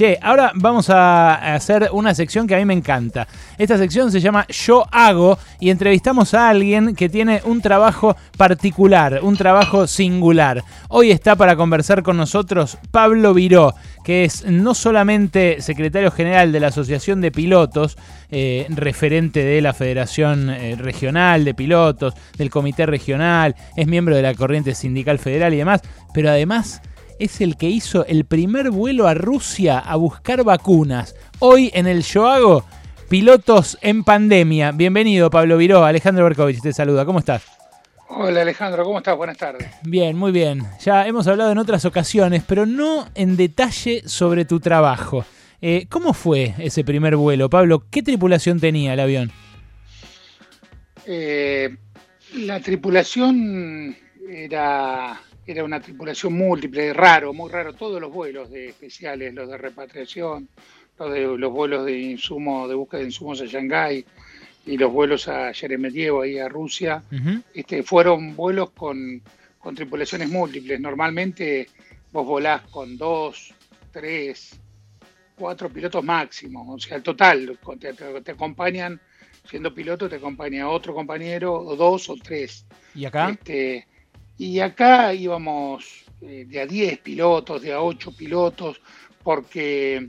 Che, ahora vamos a hacer una sección que a mí me encanta. Esta sección se llama Yo hago y entrevistamos a alguien que tiene un trabajo particular, un trabajo singular. Hoy está para conversar con nosotros Pablo Viró, que es no solamente secretario general de la Asociación de Pilotos, eh, referente de la Federación eh, Regional de Pilotos, del Comité Regional, es miembro de la Corriente Sindical Federal y demás, pero además es el que hizo el primer vuelo a Rusia a buscar vacunas. Hoy en el Yo Hago, pilotos en pandemia. Bienvenido, Pablo Viró. Alejandro Berkovich te saluda. ¿Cómo estás? Hola Alejandro, ¿cómo estás? Buenas tardes. Bien, muy bien. Ya hemos hablado en otras ocasiones, pero no en detalle sobre tu trabajo. Eh, ¿Cómo fue ese primer vuelo, Pablo? ¿Qué tripulación tenía el avión? Eh, la tripulación era era una tripulación múltiple, raro, muy raro, todos los vuelos de especiales, los de repatriación, los, de, los vuelos de insumo, de búsqueda de insumos a Shanghái y los vuelos a Sheremetyevo, ahí a Rusia, este, fueron vuelos con, con tripulaciones múltiples. Normalmente vos volás con dos, tres, cuatro pilotos máximos, o sea, el total, te, te, acompañan, siendo piloto, te acompaña otro compañero, o dos o tres. ¿Y acá? Este, y acá íbamos eh, de a 10 pilotos, de a 8 pilotos, porque,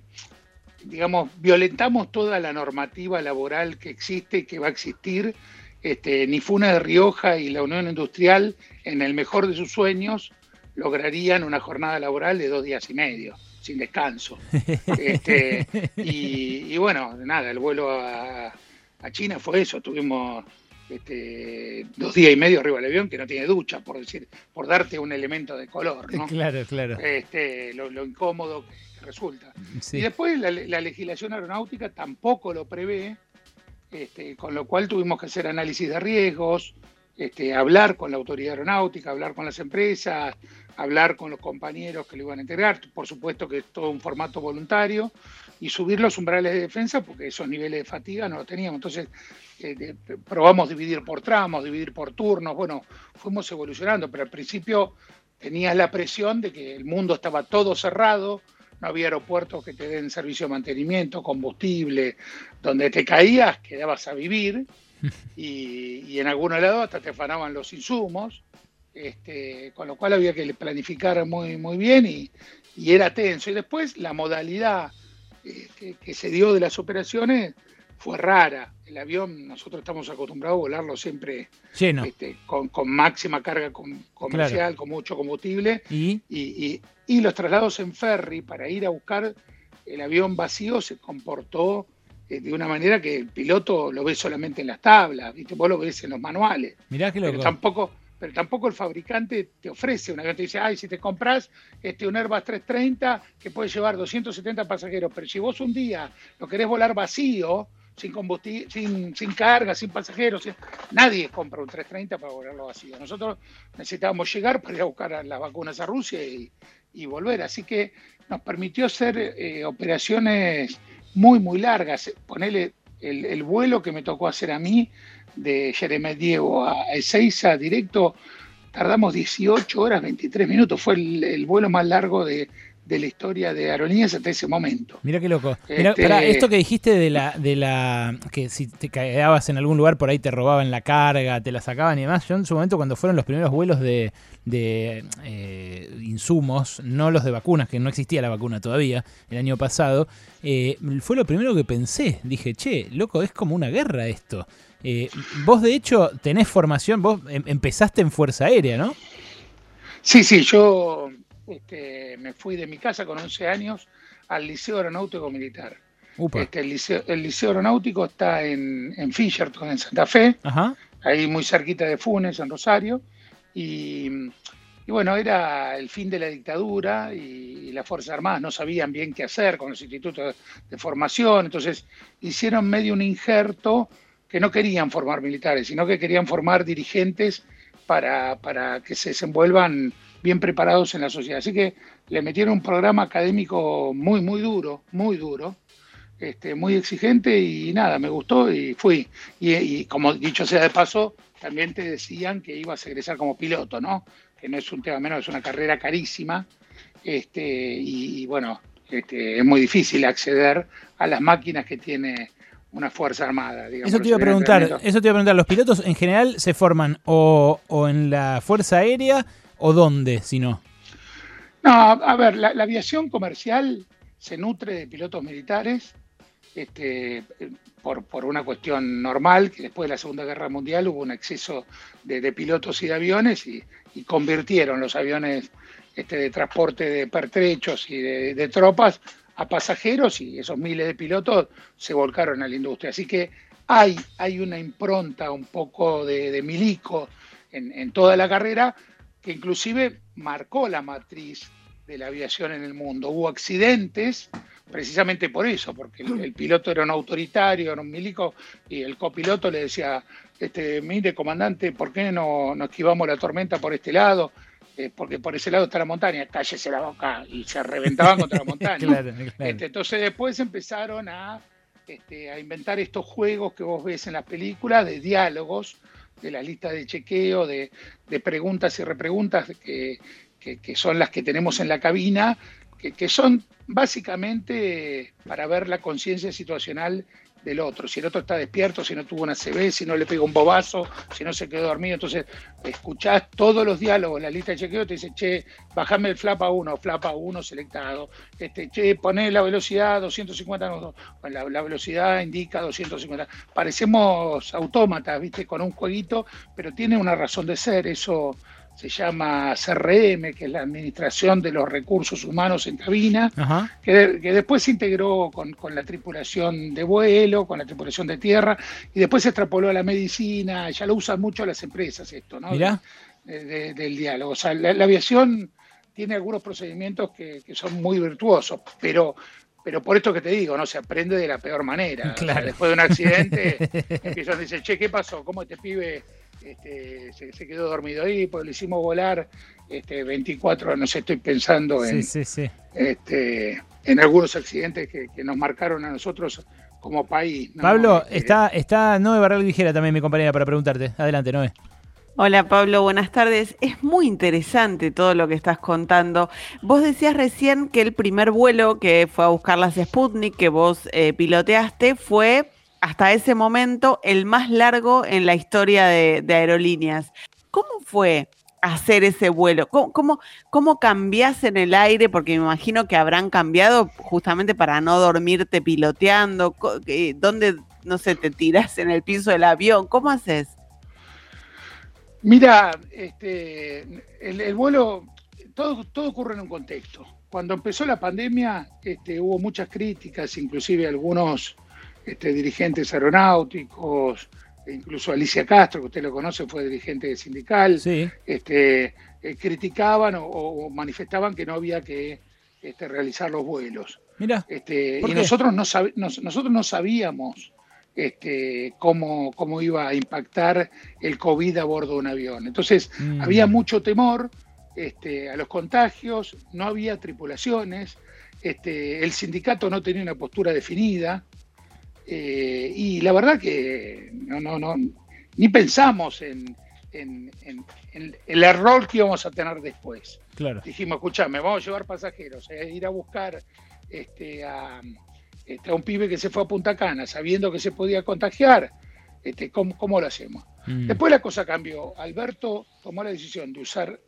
digamos, violentamos toda la normativa laboral que existe y que va a existir. Este, Nifuna de Rioja y la Unión Industrial, en el mejor de sus sueños, lograrían una jornada laboral de dos días y medio, sin descanso. Este, y, bueno, nada, el vuelo a, a China fue eso, tuvimos este, dos días y medio arriba del avión que no tiene ducha, por decir, por darte un elemento de color, ¿no? Claro, claro. Este, lo, incómodo que resulta. Y después la, legislación aeronáutica tampoco lo prevé, este, con lo cual tuvimos que hacer análisis de riesgos, este, hablar con la autoridad aeronáutica, hablar con las empresas, hablar con los compañeros que lo iban a integrar, por supuesto que es todo un formato voluntario, y subir los umbrales de defensa porque esos niveles de fatiga no los teníamos. Entonces eh, probamos dividir por tramos, dividir por turnos, bueno, fuimos evolucionando, pero al principio tenías la presión de que el mundo estaba todo cerrado, no había aeropuertos que te den servicio de mantenimiento, combustible, donde te caías quedabas a vivir y, en algunos lados hasta te afanaban los insumos, este, con lo cual había que planificar muy, muy bien y, era tenso. Y después la modalidad eh, que, se dio de las operaciones fue rara. El avión, nosotros estamos acostumbrados a volarlo siempre este, con, máxima carga comercial, con mucho combustible. ¿Y? Y, los traslados en ferry para ir a buscar el avión vacío se comportó eh, de una manera que el piloto lo ve solamente en las tablas, ¿viste? vos lo ves en los manuales. Mirá que Pero tampoco, pero tampoco el fabricante te ofrece un avión, te dice, ay, si te compras este, un Airbus 330 que puede llevar 270 pasajeros, pero si vos un día lo querés volar vacío, sin combustible, sin, sin carga, sin pasajeros, nadie compra un 330 para volarlo vacío. Nosotros necesitábamos llegar para ir a buscar las vacunas a Rusia y, volver, así que nos permitió hacer eh, operaciones muy, muy largas. Ponerle el, el vuelo que me tocó hacer a mí de Diego a Ezeiza directo, tardamos 18 horas 23 minutos. Fue el, vuelo más largo de, la historia de aerolíneas hasta ese momento. Mira qué loco. Este, esto que dijiste de la, de la que si te quedabas en algún lugar por ahí te robaban la carga, te la sacaban y demás. Yo en su momento cuando fueron los primeros vuelos de, eh, insumos, no los de vacunas, que no existía la vacuna todavía el año pasado, eh, fue lo primero que pensé. Dije, che, loco, es como una guerra esto. Eh, vos, de hecho, tenés formación, vos em, empezaste en Fuerza Aérea, ¿no? Sí, sí, yo este, me fui de mi casa con 11 años al Liceo Aeronáutico Militar. Este, el, liceo, Aeronáutico está en, en Fisherton, en Santa Fe, ahí muy cerquita de Funes, en Rosario. Y, bueno, era el fin de la dictadura y, las Fuerzas Armadas no sabían bien qué hacer con los institutos de formación, entonces hicieron medio un injerto que no querían formar militares, sino que querían formar dirigentes para, que se desenvuelvan bien preparados en la sociedad. Así que le metieron un programa académico muy, muy duro, muy duro, este, muy exigente y nada, me gustó y fui. Y, como dicho sea de paso, también te decían que ibas a egresar como piloto, ¿no? Que no es un tema menos, es una carrera carísima. Este, y, bueno, este, es muy difícil acceder a las máquinas que tiene una fuerza armada. eso te iba a preguntar, eso te iba a preguntar, ¿los pilotos en general se forman o, en la fuerza aérea o dónde, si no? No, a ver, la, aviación comercial se nutre de pilotos militares este, por, por, una cuestión normal, que después de la Segunda Guerra Mundial hubo un exceso de, pilotos y de aviones y, convirtieron los aviones este, de transporte de pertrechos y de tropas a pasajeros y esos miles de pilotos se volcaron a la industria. Así que hay, hay una impronta un poco de, milico en, toda la carrera que inclusive marcó la matriz de la aviación en el mundo. Hubo accidentes precisamente por eso, porque el, piloto era un autoritario, era un milico, y el copiloto le decía, este, mire, comandante, ¿por qué no, no esquivamos la tormenta por este lado? Eh, porque por ese lado está la montaña, cállese la boca, y se reventaban contra la montaña. Este, entonces después empezaron a, este, a inventar estos juegos que vos ves en las películas de diálogos, de la lista de chequeo, de, preguntas y repreguntas que, que, son las que tenemos en la cabina, que, son básicamente para ver la conciencia situacional del otro, si el otro está despierto, si no tuvo una CB, si no le pegó un bobazo, si no se quedó dormido. Entonces, escuchás todos los diálogos la lista de chequeo, te dice, che, bajame el flap a 1, flap a 1 selectado, este, che, poné la velocidad 250, no, la, la velocidad indica 250. Parecemos autómatas, viste, con un jueguito, pero tiene una razón de ser, eso se llama CRM, que es la Administración de los Recursos Humanos en Cabina, que, después se integró con, la tripulación de vuelo, con la tripulación de tierra, y después se extrapoló a la medicina, ya lo usan mucho las empresas esto, ¿no? del diálogo. O sea, la, aviación tiene algunos procedimientos que, son muy virtuosos, pero pero por esto que te digo, no se aprende de la peor manera. después de un accidente, empiezan a decir, che, ¿qué pasó? ¿Cómo este pibe este, se, quedó dormido ahí, pues lo hicimos volar este, 24, no sé, estoy pensando en, Este, en algunos accidentes que, nos marcaron a nosotros como país. Pablo, este, está, está Noé Barral Ligera también, mi compañera, para preguntarte. Adelante, Noé. Hola Pablo, buenas tardes. Es muy interesante todo lo que estás contando. Vos decías recién que el primer vuelo que fue a buscar las Sputnik que vos eh, piloteaste fue hasta ese momento el más largo en la historia de, aerolíneas. ¿Cómo fue hacer ese vuelo? ¿Cómo, cómo, cambiás en el aire? Porque me imagino que habrán cambiado justamente para no dormirte piloteando. ¿Dónde, no sé, te tiras en el piso del avión? ¿Cómo haces? Mira, este, el, vuelo, todo, todo ocurre en un contexto. Cuando empezó la pandemia, este, hubo muchas críticas, inclusive algunos este, dirigentes aeronáuticos, incluso Alicia Castro, que usted lo conoce, fue dirigente sindical, este, eh, criticaban o, manifestaban que no había que este, realizar los vuelos. Mira, este, y nosotros no, nosotros no sabíamos este, cómo, cómo iba a impactar el COVID a bordo de un avión. Entonces, mm. había mucho temor este, a los contagios, no había tripulaciones, este, el sindicato no tenía una postura definida, eh, y la verdad que no, no, no, ni pensamos en, el error que íbamos a tener después. Claro. Dijimos, escuchame, vamos a llevar pasajeros, a ir a buscar este, este, a, un pibe que se fue a Punta Cana sabiendo que se podía contagiar. Este, ¿cómo, lo hacemos? Mm. Después la cosa cambió. Alberto tomó la decisión de usar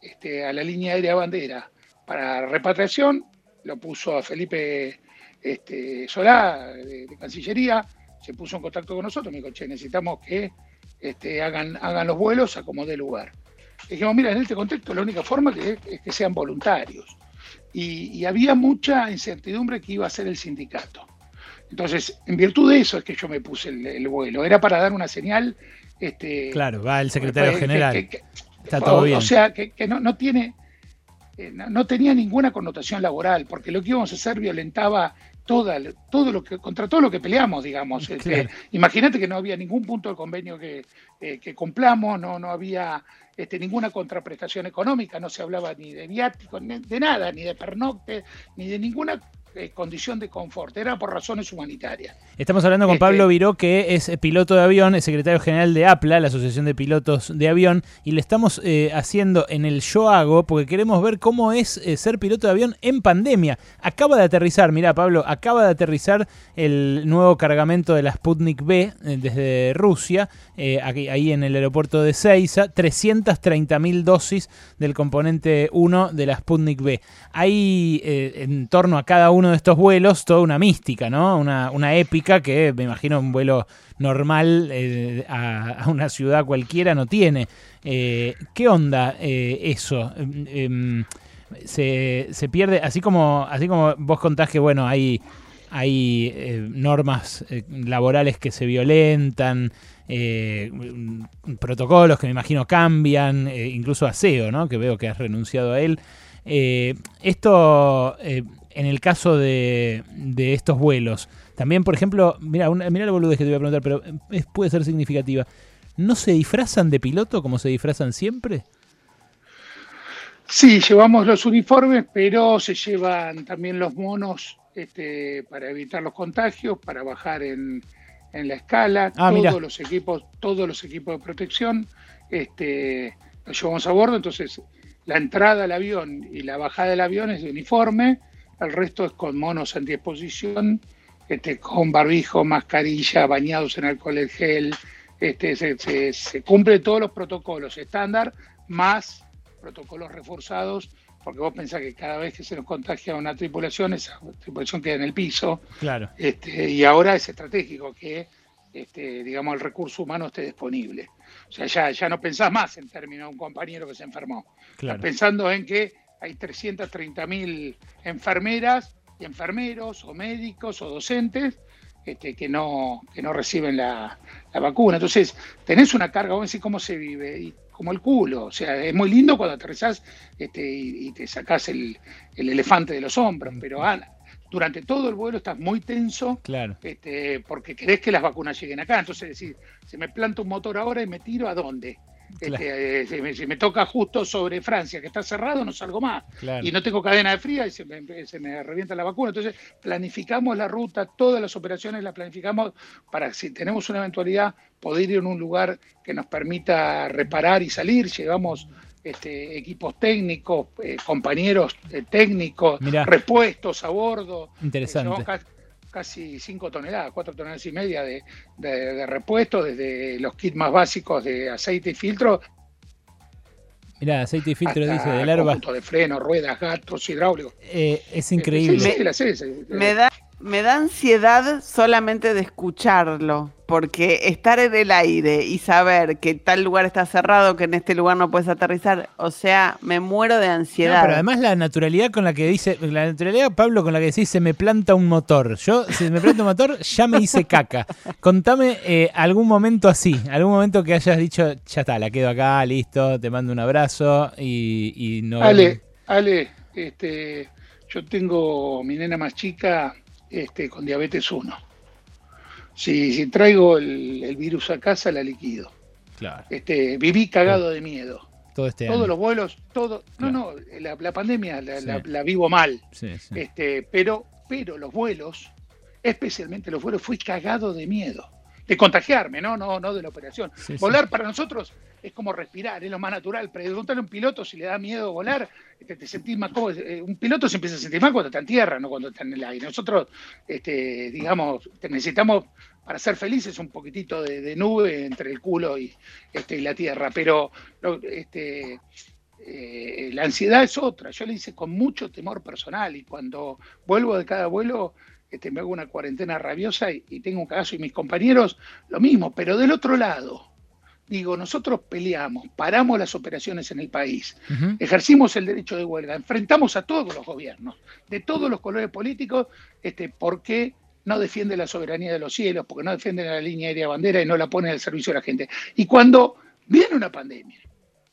este, a la línea aérea bandera para repatriación, lo puso a Felipe este, Solá, de, Cancillería, se puso en contacto con nosotros, me dijo, che, necesitamos que este, hagan, hagan los vuelos a como dé lugar. dijimos, mira, en este contexto la única forma que, es que sean voluntarios. Y, había mucha incertidumbre que iba a ser el sindicato. Entonces, en virtud de eso es que yo me puse el, vuelo. Era para dar una señal. Este, claro, va el secretario general. Está todo bien. O sea, que, no, no, tiene. Eh, no, tenía ninguna connotación laboral, porque lo que íbamos a hacer violentaba toda, todo lo que, contra todo lo que peleamos, digamos. Este, imagínate que no había ningún punto del convenio que, eh, que cumplamos, no, no había este, ninguna contraprestación económica, no se hablaba ni de viáticos, ni de nada, ni de pernocte, ni de ninguna eh, condición de confort, era por razones humanitarias. Estamos hablando con Pablo este Viró, que es piloto de avión, es secretario general de APLA, la Asociación de Pilotos de Avión, y le estamos eh, haciendo en el Yo Hago, porque queremos ver cómo es eh, ser piloto de avión en pandemia. Acaba de aterrizar, mira Pablo, acaba de aterrizar el nuevo cargamento de la Sputnik B desde Rusia, aquí, ahí en el aeropuerto de Seiza, 330.000 dosis del componente 1 de la Sputnik B. Hay en torno a cada uno uno de estos vuelos toda una mística, ¿no? Una, épica que me imagino un vuelo normal eh, a, una ciudad cualquiera no tiene. Eh, ¿Qué onda eh, eso? Em, se, se, pierde, así como, así como vos contás que, bueno, hay, hay normas laborales que se violentan, protocolos que me imagino cambian, incluso aseo, ¿no? Que veo que has renunciado a él. esto en el caso de, estos vuelos, también, por ejemplo, mira, mira la boludez que te voy a preguntar, pero puede ser significativa. ¿No se disfrazan de piloto como se disfrazan siempre? Sí, llevamos los uniformes, pero se llevan también los monos este, para evitar los contagios, para bajar en, la escala, ah, todos los equipos, todos los equipos de protección, este, los llevamos a bordo, entonces la entrada al avión y la bajada del avión es de uniforme, el resto es con monos en disposición, este, con barbijo, mascarilla, bañados en alcohol en gel, este, se, se, cumple todos los protocolos estándar, más protocolos reforzados, porque vos pensás que cada vez que se nos contagia una tripulación, esa tripulación queda en el piso. Claro. Este, y ahora es estratégico que este, digamos, el recurso humano esté disponible. O sea, ya, ya no pensás más en términos de un compañero que se enfermó. Claro. pensando en que hay 330.000 enfermeras y enfermeros o médicos o docentes este, que, no, que no reciben la, vacuna. Entonces, tenés una carga, vos decís cómo se vive, y como el culo. O sea, es muy lindo cuando aterrizás este, y, te sacás el, elefante de los hombros, pero ah, durante todo el vuelo estás muy tenso claro. este, porque querés que las vacunas lleguen acá. Entonces, decir, se me planta un motor ahora y me tiro a dónde. Este, eh, si, me, toca justo sobre Francia, que está cerrado, no salgo más. Y no tengo cadena de fría y se me, revienta la vacuna. Entonces, planificamos la ruta, todas las operaciones las planificamos para, si tenemos una eventualidad, poder ir en un lugar que nos permita reparar y salir. Llevamos este, equipos técnicos, eh, compañeros eh, técnicos, repuestos a bordo. Interesante casi 5 toneladas, 4 toneladas y media de, de, repuesto, desde los kits más básicos de aceite y filtro. Mirá, aceite y filtro dice del herba. de freno, ruedas, gatos, hidráulicos. Eh, es increíble. me da me da ansiedad solamente de escucharlo, porque estar en el aire y saber que tal lugar está cerrado, que en este lugar no puedes aterrizar, o sea, me muero de ansiedad. pero además la naturalidad con la que dice, la naturalidad, Pablo, con la que decís, se me planta un motor. Yo, si me planta un motor, ya me hice caca. Contame eh, algún momento así, algún momento que hayas dicho, ya está, la quedo acá, listo, te mando un abrazo y, y no... Ale, Ale, este, yo tengo mi nena más chica este, con diabetes 1. Si, traigo el, virus a casa, la liquido. Claro. Este, viví cagado de miedo. Todo este Todos los vuelos, todo. No, no, la, pandemia la, vivo mal. este, pero, pero los vuelos, especialmente los vuelos, fui cagado de miedo de contagiarme, ¿no? No, no de la operación. volar para nosotros es como respirar, es lo más natural. Preguntarle a un piloto si le da miedo volar, este, te, sentís más cómodo. Eh, un piloto se empieza a sentir mal cuando está en tierra, no cuando está en el aire. Nosotros, este, digamos, necesitamos para ser felices un poquitito de, nube entre el culo y, este, y la tierra. Pero este, eh, la ansiedad es otra. Yo le hice con mucho temor personal y cuando vuelvo de cada vuelo este, me hago una cuarentena rabiosa y, tengo un caso y mis compañeros lo mismo, pero del otro lado, digo, nosotros peleamos, paramos las operaciones en el país, ejercimos el derecho de huelga, enfrentamos a todos los gobiernos, de todos los colores políticos, este, ¿por qué no defiende la soberanía de los cielos? Porque no defienden la línea aérea bandera y no la ponen al servicio de la gente. Y cuando viene una pandemia,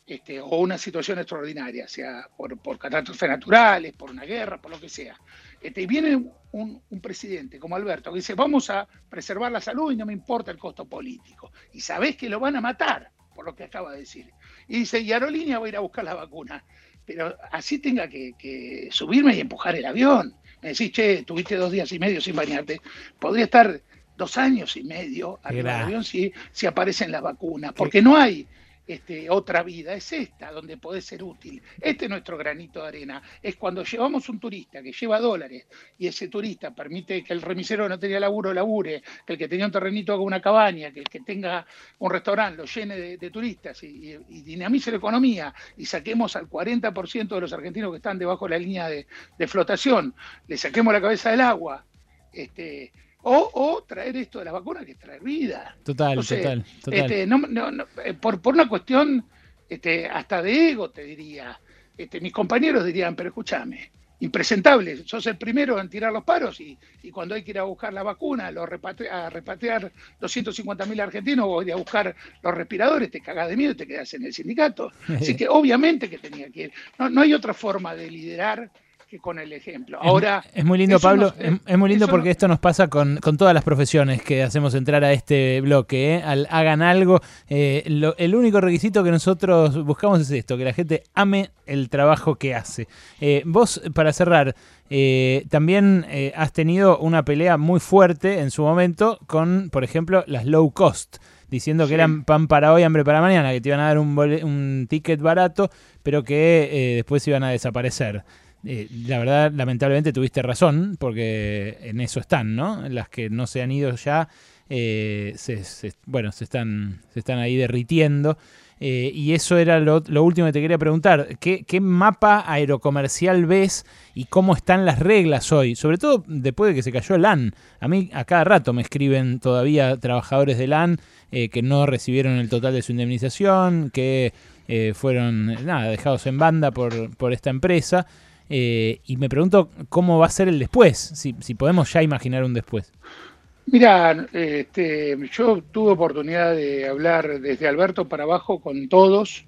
este, o una situación extraordinaria, sea por, por, catástrofes naturales, por una guerra, por lo que sea. Este, y viene un, presidente como Alberto que dice, vamos a preservar la salud y no me importa el costo político. Y sabés que lo van a matar, por lo que acaba de decir. Y dice, y Aerolínea va a ir a buscar la vacuna. Pero así tenga que, subirme y empujar el avión. me decís, che, tuviste dos días y medio sin bañarte, podría estar dos años y medio arriba del avión si, si aparecen las vacunas, porque no hay este, otra vida, es esta donde puede ser útil. Este es nuestro granito de arena. Es cuando llevamos un turista que lleva dólares y ese turista permite que el remisero que no tenía laburo labure, que el que tenía un terrenito haga una cabaña, que el que tenga un restaurante lo llene de, turistas y, dinamice la economía y saquemos al 40% de los argentinos que están debajo de la línea de, de flotación, le saquemos la cabeza del agua. Este, o, traer esto de la vacuna que es traer vida. Total, total, total. Este, eh, por, por, una cuestión este, hasta de ego, te diría. Este, mis compañeros dirían, pero escúchame, impresentable, sos el primero en tirar los paros y, cuando hay que ir a buscar la vacuna, lo a repatriar 250 mil argentinos o ir a buscar los respiradores, te cagás de miedo y te quedas en el sindicato. Así que obviamente que tenía que ir. No, no hay otra forma de liderar que con el ejemplo. Ahora, es, muy lindo, Pablo, es, muy lindo porque esto nos pasa con, todas las profesiones que hacemos entrar a este bloque. ¿eh? Al, hagan algo, eh, el único requisito que nosotros buscamos es esto, que la gente ame el trabajo que hace. Eh, vos, para cerrar, también has tenido una pelea muy fuerte en su momento con, por ejemplo, las low cost diciendo que eran pan para hoy, hambre para mañana, que te iban a dar un, un ticket barato, pero que después iban a desaparecer. Eh, la verdad, lamentablemente tuviste razón, porque en eso están, ¿no? Las que no se han ido ya, eh, se, bueno, se están, se están ahí derritiendo. Eh, y eso era lo, último que te quería preguntar. ¿Qué, ¿Qué, mapa aerocomercial ves y cómo están las reglas hoy? Sobre todo después de que se cayó el LAN. A mí a cada rato me escriben todavía trabajadores de LAN que no recibieron el total de su indemnización, que fueron nada, dejados en banda por, por esta empresa. Eh, y me pregunto cómo va a ser el después, si, podemos ya imaginar un después. Mira, este, yo tuve oportunidad de hablar desde Alberto para abajo con todos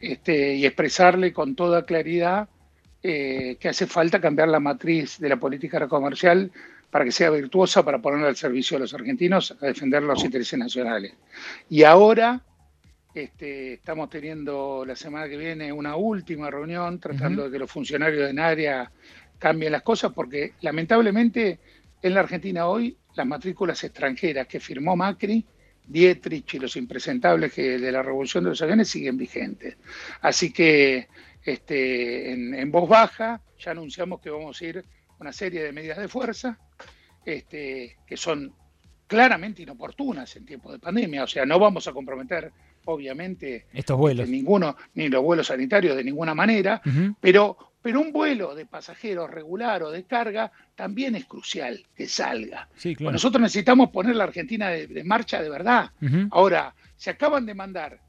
este, y expresarle con toda claridad eh, que hace falta cambiar la matriz de la política comercial para que sea virtuosa, para ponerla al servicio de los argentinos a defender los intereses nacionales. Y ahora este, estamos teniendo la semana que viene una última reunión tratando de que los funcionarios de área cambien las cosas porque lamentablemente en la Argentina hoy las matrículas extranjeras que firmó Macri, Dietrich y los impresentables que de la revolución de los aviones siguen vigentes. Así que este, en, voz baja ya anunciamos que vamos a ir una serie de medidas de fuerza este, que son claramente inoportunas en tiempos de pandemia. O sea, no vamos a comprometer obviamente, estos vuelos. ninguno, ni los vuelos sanitarios de ninguna manera, pero, pero un vuelo de pasajeros regular o de carga también es crucial que salga. nosotros necesitamos poner la Argentina de, marcha de verdad. Ahora, se acaban de mandar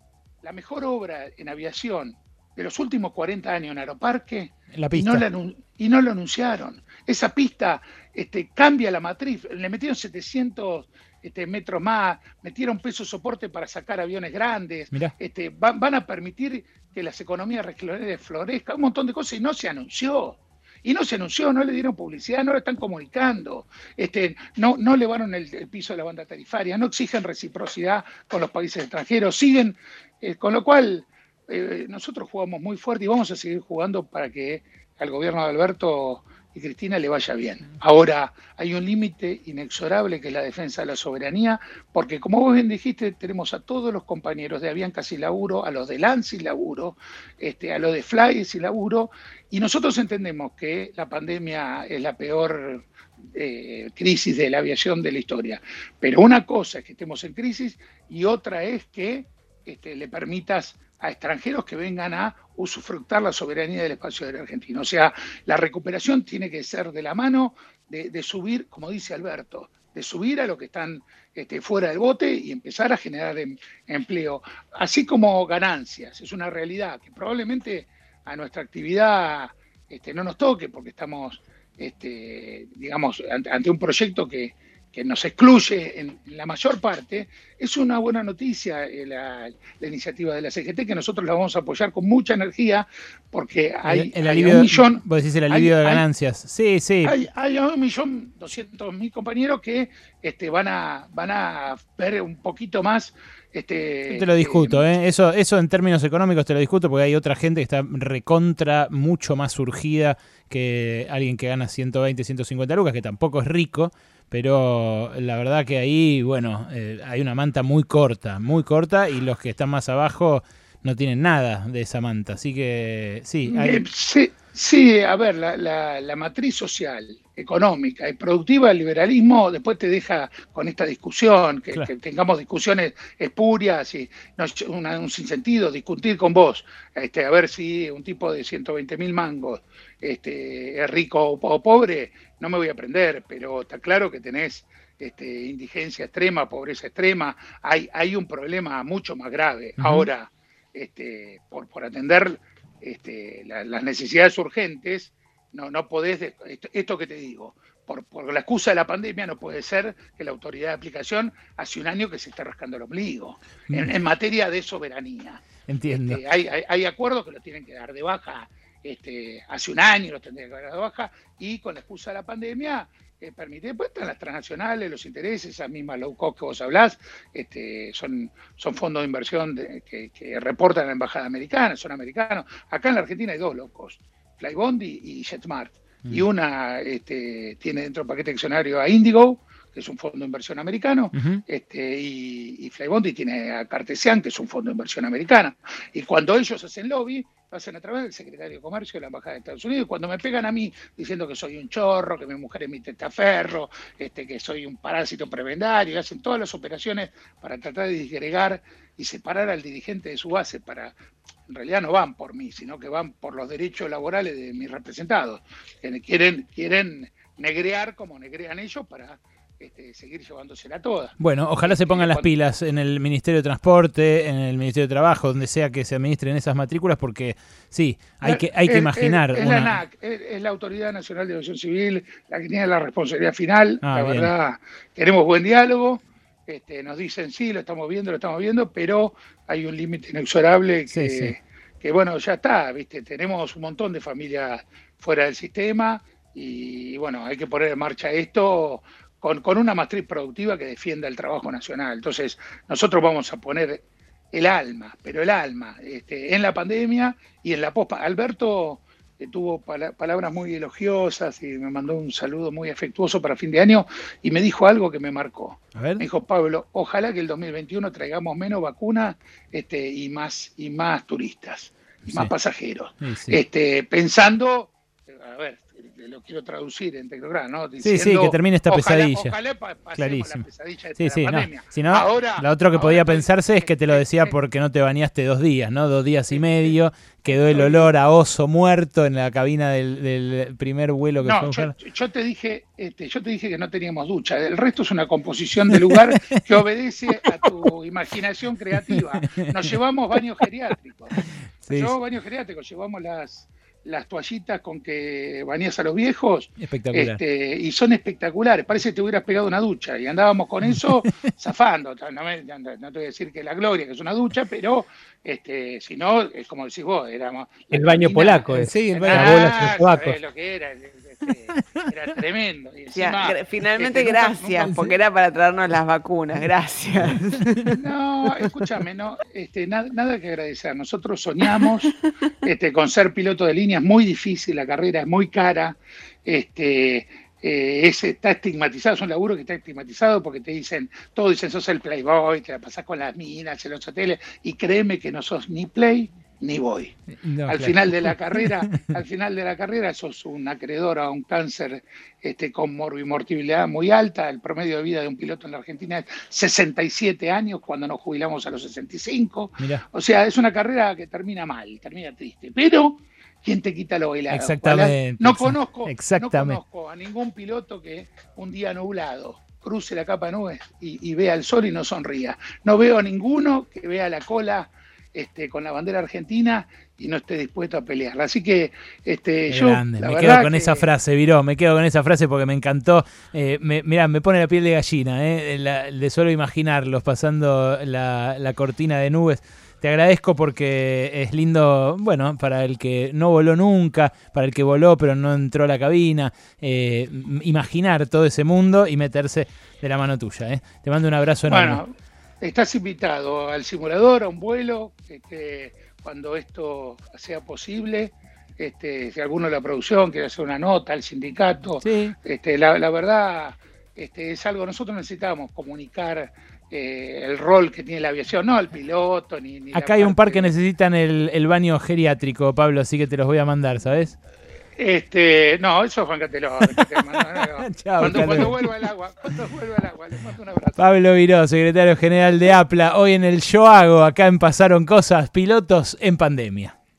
la mejor obra en aviación de los últimos 40 años en Aeroparque Y, no y no lo anunciaron. Esa pista este, cambia la matriz, le metieron 700 este, metros más, metieron peso soporte para sacar aviones grandes, este, van, a permitir que las economías regionales florezcan, un montón de cosas y no se anunció. Y no se anunció, no le dieron publicidad, no lo están comunicando, este, no, no elevaron el, piso de la banda tarifaria, no exigen reciprocidad con los países extranjeros, siguen, eh, con lo cual eh, nosotros jugamos muy fuerte y vamos a seguir jugando para que al gobierno de Alberto y Cristina le vaya bien. Ahora, hay un límite inexorable que es la defensa de la soberanía, porque como vos bien dijiste, tenemos a todos los compañeros de Avianca sin laburo, a los de LAN sin laburo, este, a los de Fly sin laburo, y nosotros entendemos que la pandemia es la peor eh, crisis de la aviación de la historia. Pero una cosa es que estemos en crisis y otra es que este, le permitas a extranjeros que vengan a usufructar la soberanía del espacio aéreo argentino. O sea, la recuperación tiene que ser de la mano de, subir, como dice Alberto, de subir a los que están este, fuera del bote y empezar a generar em, empleo, así como ganancias. Es una realidad que probablemente a nuestra actividad este, no nos toque porque estamos, este, digamos, ante un proyecto que, que nos excluye en, la mayor parte, es una buena noticia eh, la, iniciativa de la CGT, que nosotros la vamos a apoyar con mucha energía, porque hay, el, alivio, un millón... Vos decís el alivio de ganancias. sí, sí. Hay, un millón doscientos mil compañeros que este, van, a, van a ver un poquito más este, te lo discuto, eh, Eso, eso en términos económicos te lo discuto porque hay otra gente que está recontra mucho más surgida que alguien que gana 120, 150 lucas, que tampoco es rico, pero la verdad que ahí, bueno, eh, hay una manta muy corta, muy corta y los que están más abajo no tienen nada de esa manta. Así que sí. Eh, sí, sí, a ver, la, la, matriz social, económica y productiva el liberalismo después te deja con esta discusión, que, tengamos discusiones espurias y no, un sinsentido, discutir con vos, este, a ver si un tipo de 120 mil mangos este, es rico o, pobre, no me voy a aprender, pero está claro que tenés este, indigencia extrema, pobreza extrema, hay, hay un problema mucho más grave. Ahora, este, por, por atender este, las necesidades urgentes, no, no podés, esto, que te digo, por, por, la excusa de la pandemia no puede ser que la autoridad de aplicación hace un año que se esté rascando el ombligo en, mm. materia de soberanía. Entiendo. Este, hay, hay, acuerdos que lo tienen que dar de baja este, hace un año, lo tendrían que dar de baja, y con la excusa de la pandemia eh, permite, pues están las transnacionales, los intereses, esas mismas low cost que vos hablás, este, son, son fondos de inversión que, reportan a la embajada americana, son americanos. Acá en la Argentina hay dos low cost, Flybondi y JetSmart. Y mm. una este, tiene dentro del paquete accionario a Indigo, que es un fondo de inversión americano, este, y, y Flybondi tiene a Cartesian, que es un fondo de inversión americano. Y cuando ellos hacen lobby, hacen a través del secretario de Comercio de la Embajada de Estados Unidos. Cuando me pegan a mí diciendo que soy un chorro, que mi mujer es mi testaferro, este, que soy un parásito prebendario, hacen todas las operaciones para tratar de disgregar y separar al dirigente de su base para en realidad no van por mí, sino que van por los derechos laborales de mis representados, quieren, quieren negrear como negrean ellos para este, seguir llevándosela toda. Bueno, ojalá se pongan las pilas en el Ministerio de Transporte, en el Ministerio de Trabajo, donde sea que se administren esas matrículas, porque sí, hay que, hay que imaginar. Es, la ANAC, es, la Autoridad Nacional de Aviación Civil la que tiene la responsabilidad final. Ah, la verdad, tenemos buen diálogo. Este, nos dicen sí, lo estamos viendo, lo estamos viendo, pero hay un límite inexorable que, que, bueno, ya está, ¿viste? Tenemos un montón de familias fuera del sistema y, bueno, hay que poner en marcha esto con, una matriz productiva que defienda el trabajo nacional. Entonces, nosotros vamos a poner el alma, pero el alma, este, en la pandemia y en la pospa. Alberto eh, tuvo palabras muy elogiosas y me mandó un saludo muy afectuoso para fin de año y me dijo algo que me marcó. Me dijo, Pablo, ojalá que el 2021 traigamos menos vacunas este, y, más, y más turistas, y más pasajeros. Este, pensando, a ver, lo quiero traducir en Tecnograma, ¿no? sí, sí, que termine esta pesadilla. Ojalá Clarísimo. La pesadilla de sí, sí, no. Si no, ahora, la otra que podía pensarse es que te lo decía porque no te bañaste dos días, ¿no? Dos días y medio, quedó el olor a oso muerto en la cabina del, primer vuelo que no, fue yo, yo, te dije, este, yo te dije que no teníamos ducha. El resto es una composición de lugar que obedece a tu imaginación creativa. Nos llevamos baños geriátricos. Nos llevamos baños geriátricos, llevamos las las toallitas con que bañas a los viejos. Este, y son espectaculares. Parece que te hubieras pegado una ducha. Y andábamos con eso zafando. No, te voy a decir que la gloria, que es una ducha, pero este, si no, es como decís vos, éramos. El baño polaco, eh. sí, el baño polaco. lo que era? Era tremendo. finalmente, este, gracias, porque era para traernos las vacunas. Gracias. No, escúchame, no, este, nada, que agradecer. Nosotros soñamos este, con ser piloto de línea, es muy difícil, la carrera es muy cara. Este, eh, está estigmatizado, es un laburo que está estigmatizado porque te dicen, todos dicen, sos el playboy, te la pasás con las minas en los hoteles, y créeme que no sos ni play ni voy. al final de la carrera, al final de la carrera sos un acreedor a un cáncer este, con morbimortibilidad muy alta. El promedio de vida de un piloto en la Argentina es 67 años cuando nos jubilamos a los 65. O sea, es una carrera que termina mal, termina triste. Pero ¿quién te quita lo bailado? Exactamente. No conozco, no conozco a ningún piloto que un día nublado cruce la capa de nubes y, y vea el sol y no sonría. No veo a ninguno que vea la cola este, con la bandera argentina y no esté dispuesto a pelearla. Así que este, yo. me quedo con esa frase, Viró, me quedo con esa frase porque me encantó. Eh, me, mirá, me pone la piel de gallina, eh, de solo imaginarlos pasando la, la cortina de nubes. Te agradezco porque es lindo, bueno, para el que no voló nunca, para el que voló pero no entró a la cabina, eh, imaginar todo ese mundo y meterse de la mano tuya. ¿eh? Te mando un abrazo enorme. Bueno, estás invitado al simulador, a un vuelo, este, cuando esto sea posible. Este, si alguno de la producción quiere hacer una nota al sindicato, este, la, la verdad este, es algo, nosotros necesitamos comunicar eh, el rol que tiene la aviación, no el piloto ni... Acá hay un par que necesitan el, baño geriátrico, Pablo, así que te los voy a mandar, ¿sabes? Este, no, eso es Juan Cateló. cuando, cuando, vuelva el agua, cuando vuelva el agua, les mando un abrazo. Pablo Viró, secretario general de APLA, hoy en el Yo Hago, acá en Pasaron Cosas, pilotos en pandemia.